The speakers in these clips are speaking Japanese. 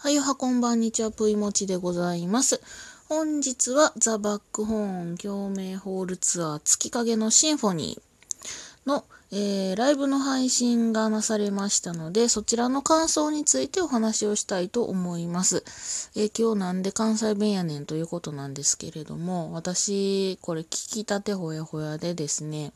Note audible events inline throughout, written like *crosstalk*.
はいおはこんばんにちは、ぷいもちでございます。本日はザ・バックホーン共鳴ホールツアー月影のシンフォニーの、えー、ライブの配信がなされましたので、そちらの感想についてお話をしたいと思います。えー、今日なんで関西弁やねんということなんですけれども、私、これ聞きたてほやほやでですね、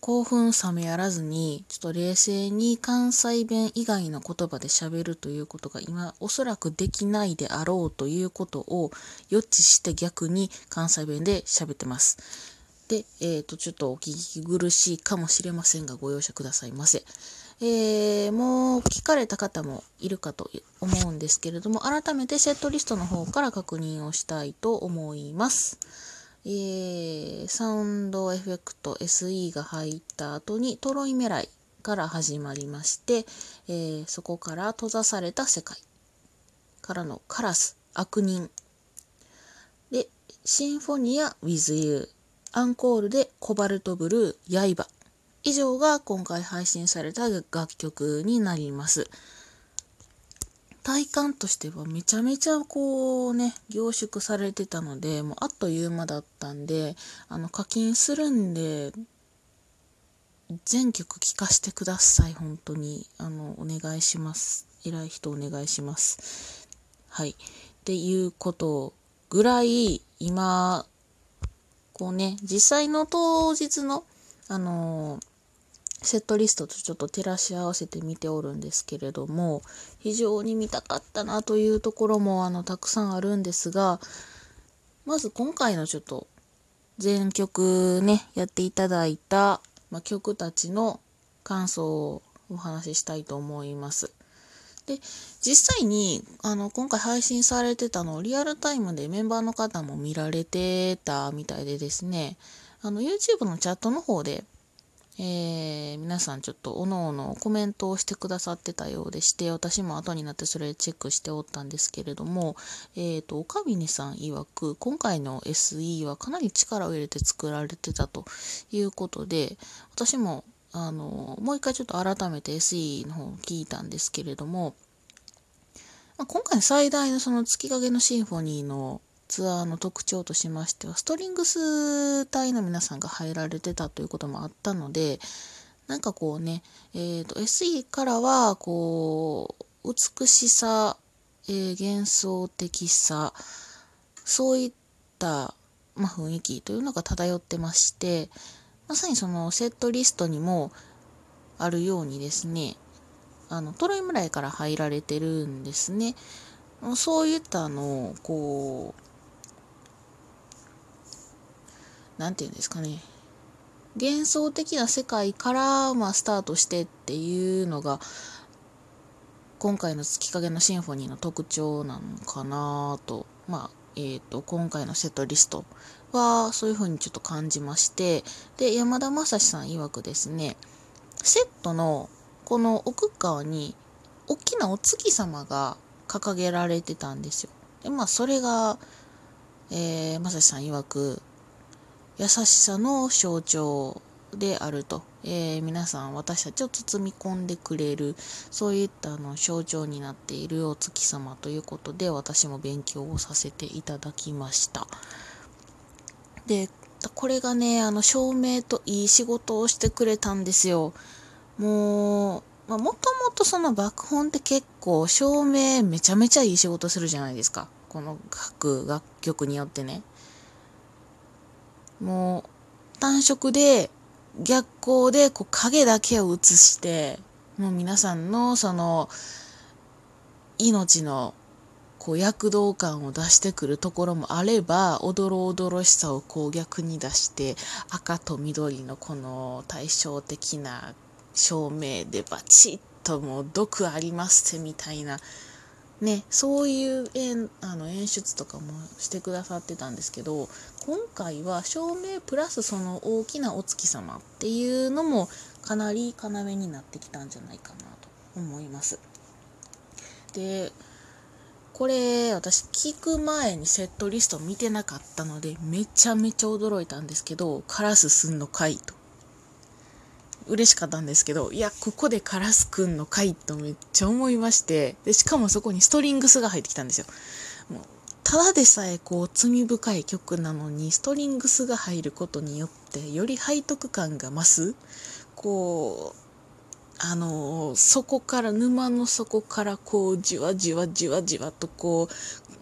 興奮冷めやらずに、ちょっと冷静に関西弁以外の言葉で喋るということが今おそらくできないであろうということを予知して逆に関西弁で喋ってます。で、えっ、ー、と、ちょっとお聞き苦しいかもしれませんがご容赦くださいませ。えー、もう聞かれた方もいるかと思うんですけれども、改めてセットリストの方から確認をしたいと思います。えー、サウンドエフェクト SE が入った後にトロイメライから始まりまして、えー、そこから閉ざされた世界からのカラス悪人。でシンフォニア with you アンコールでコバルトブルー刃以上が今回配信された楽曲になります。体感としてはめちゃめちゃこうね、凝縮されてたので、もうあっという間だったんで、あの課金するんで、全曲聴かせてください、本当に。あの、お願いします。偉い人お願いします。はい。っていうことぐらい、今、こうね、実際の当日の、あのーセットリストとちょっと照らし合わせて見ておるんですけれども非常に見たかったなというところもあのたくさんあるんですがまず今回のちょっと全曲ねやっていただいた、ま、曲たちの感想をお話ししたいと思います。で実際にあの今回配信されてたのをリアルタイムでメンバーの方も見られてたみたいでですねあの YouTube のチャットの方でえー、皆さんちょっとおのおのコメントをしてくださってたようでして、私も後になってそれチェックしておったんですけれども、え、ー、と、岡峰さん曰く、今回の SE はかなり力を入れて作られてたということで、私も、あの、もう一回ちょっと改めて SE の方を聞いたんですけれども、ま、今回最大のその月影のシンフォニーのツアーの特徴としましては、ストリングス隊の皆さんが入られてたということもあったので、なんかこうね、えっ、ー、と、SE からは、こう、美しさ、えー、幻想的さ、そういった、まあ、雰囲気というのが漂ってまして、まさにそのセットリストにもあるようにですね、あの、トロイ村から入られてるんですね。そういったあの、こう、何て言うんですかね。幻想的な世界から、まあ、スタートしてっていうのが今回の月影のシンフォニーの特徴なのかなと。まあえーと、今回のセットリストはそういう風にちょっと感じまして。で山田正史さん曰くですねセットのこの奥側に大きなお月様が掲げられてたんですよ。でまあそれが、えー、正史さん曰く優しさの象徴であると、えー、皆さん私たちを包み込んでくれるそういったあの象徴になっているお月様ということで私も勉強をさせていただきました。でこれがねあの照明といい仕事をしてくれたんですよ。もうまもともとその爆本って結構照明めちゃめちゃいい仕事するじゃないですか。この各楽曲によってね。もう単色で逆光でこう影だけを映してもう皆さんのその命のこう躍動感を出してくるところもあればおどろおどろしさをこう逆に出して赤と緑のこの対照的な照明でバチッともう毒ありますみたいなね、そういう演あの演出とかもしてくださってたんですけど今回は照明プラスその大きなお月様っていうのもかなり要になってきたんじゃないかなと思います。でこれ私聞く前にセットリスト見てなかったのでめちゃめちゃ驚いたんですけどカラスすんのかいと嬉しかったんですけど、いや、ここでカラスくんの回とめっちゃ思いまして、で、しかもそこにストリングスが入ってきたんですよ。もうただでさえこう罪深い曲なのにストリングスが入ることによってより背徳感が増す。こうあのそこから沼の底からこうじわじわじわじわとこ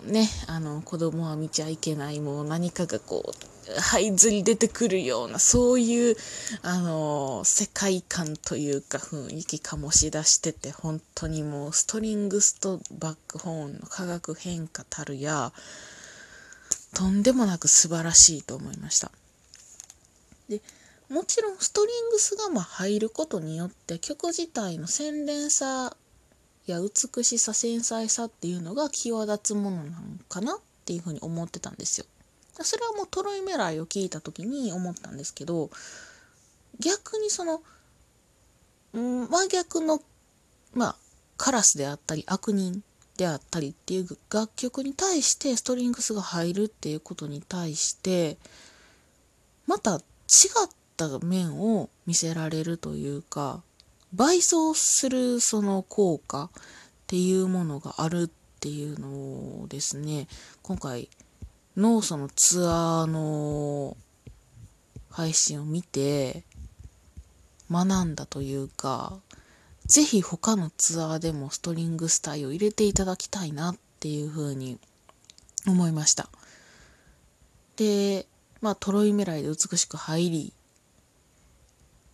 うねあの子供は見ちゃいけない。もう何かがこう這いずり出てくるようなそういうあの世界観というか雰囲気醸し出してて本当にもうストリングスとバックホーンの化学変化たるやとんでもなく素晴らしいと思いました。でもちろんストリングスがま入ることによって曲自体の洗練さや美しさ繊細さっていうのが際立つものなのかなっていうふうに思ってたんですよ。それはもうトロイメライを聞いた時に思ったんですけど逆にその、うん、真逆のまあカラスであったり悪人であったりっていう楽曲に対してストリングスが入るっていうことに対してまた違った面を見せられるというか倍増するその効果っていうものがあるっていうのをですね今回のそのツアーの配信を見て学んだというかぜひ他のツアーでもストリングスタイを入れていただきたいなっていうふうに思いました。で、まあトロイメライで美しく入り、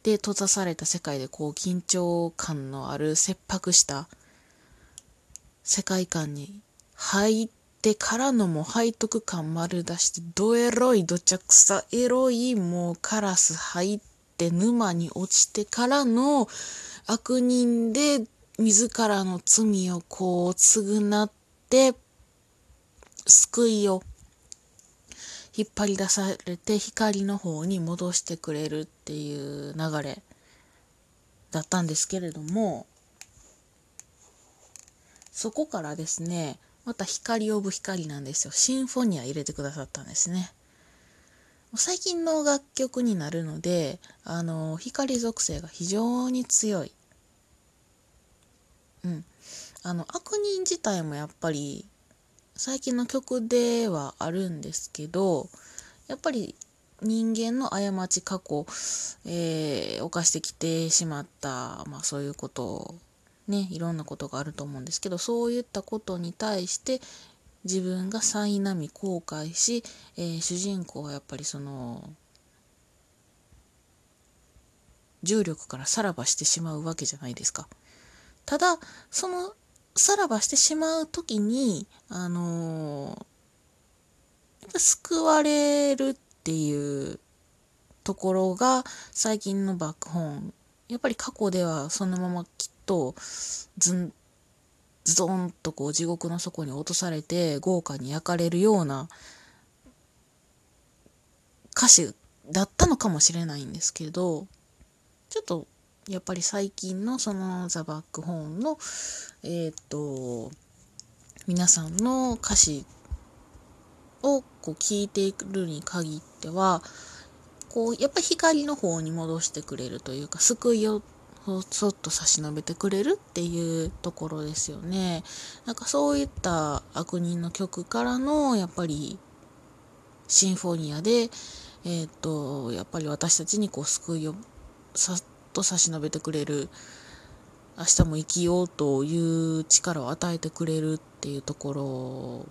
で閉ざされた世界でこう緊張感のある切迫した世界観に入ってからのも背徳感丸出してどエロいどちゃくさエロいもうカラス入って沼に落ちてからの悪人で自らの罪をこう償って救いを引っ張り出されて光の方に戻してくれるっていう流れだったんですけれどもそこからですねまた光オブ光なんですよ。シンフォニア入れてくださったんですね。最近の楽曲になるのであの光属性が非常に強い。うん。あの悪人自体もやっぱり最近の曲ではあるんですけどやっぱり人間の過ち過去、えー、犯してきてしまった、まあ、そういうことねいろんなことがあると思うんですけどそういったことに対して自分が苛み後悔し、えー、主人公はやっぱりその重力からさらばしてしまうわけじゃないですか。ただそのさらばしてしまう時に、あのー、救われるっていうところが最近のバックホーン。やっぱり過去ではそのままとずん、ズドンとこう地獄の底に落とされて豪華に焼かれるような歌詞だったのかもしれないんですけど、ちょっとやっぱり最近のそのザ・バックホーンのえっ、と皆さんの歌詞をこう聞いているに限ってはこうやっぱり光の方に戻してくれるというか救いをそっと差し伸べてくれるっていうところですよね。なんかそういった悪人の曲からのやっぱりシンフォニアでえっ、とやっぱり私たちにこう救いをさっと差し伸べてくれる明日も生きようという力を与えてくれるっていうところ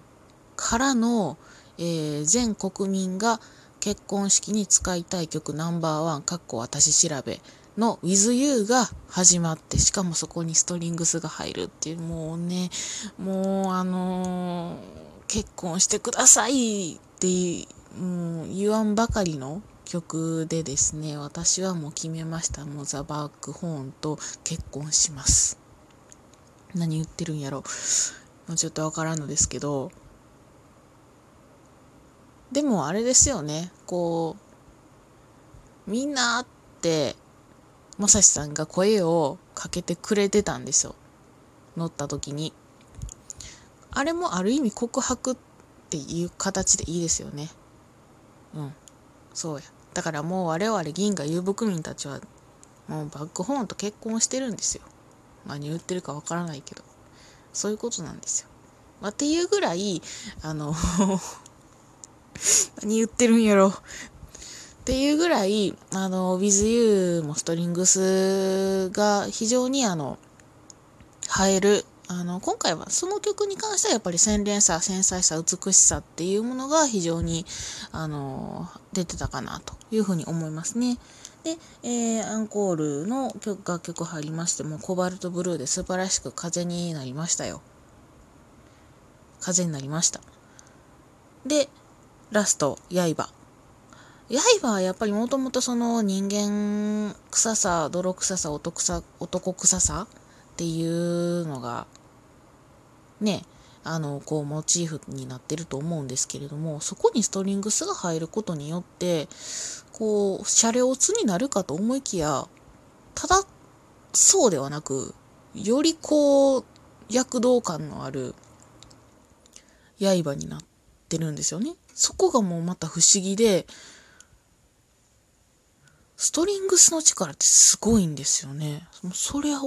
からの、えー、全国民が結婚式に使いたい曲ナンバーワンかっこ私調べの With You が始まってしかもそこにストリングスが入るっていうもうねもうあのー、結婚してくださいってもう言わんばかりの曲でですね、私はもう決めました。もうザ・バックホーンと結婚します。何言ってるんやろ。もうちょっとわからんのですけど、でもあれですよね、こう、みんなって、まさしさんが声をかけてくれてたんですよ。乗った時に。あれもある意味告白っていう形でいいですよね。うん。そうや。だからもう我々銀河遊牧民たちはもうバックホーンと結婚してるんですよ。何言ってるかわからないけど。そういうことなんですよ。まあ、っていうぐらい、あの *laughs* 何言ってるんやろ。っていうぐらい、あの、With You もストリングスが非常にあの、映える。あの、今回はその曲に関してはやっぱり洗練さ、繊細さ、美しさっていうものが非常に、あの、出てたかなというふうに思いますね。で、えー、アンコールの曲楽曲入りましても、コバルトブルーで素晴らしく風になりましたよ。風になりました。で、ラスト、刃。刃はやっぱりもともとその人間臭さ、泥臭さ、男臭男臭さっていうのが、ね、あの、こう、モチーフになってると思うんですけれども、そこにストリングスが入ることによって、こう、車両ツになるかと思いきや、ただ、そうではなく、よりこう、躍動感のある刃になってるんですよね。そこがもうまた不思議で、ストリングスの力ってすごいんですよね。それを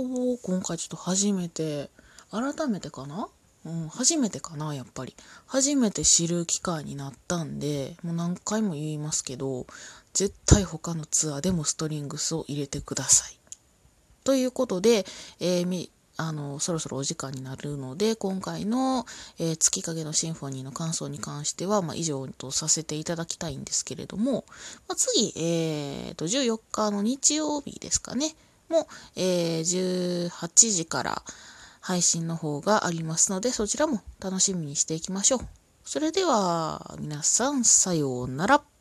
今回ちょっと初めて、改めてかな？うん、初めてかな、やっぱり。初めて知る機会になったんで、もう何回も言いますけど、絶対他のツアーでもストリングスを入れてください。ということで、えー、あの、そろそろお時間になるので、今回の、えー、月影のシンフォニーの感想に関しては、まあ、以上とさせていただきたいんですけれども、まあ、次、えー、と、14日の日曜日ですかね、も、えー、18時から配信の方がありますので、そちらも楽しみにしていきましょう。それでは、皆さん、さようなら。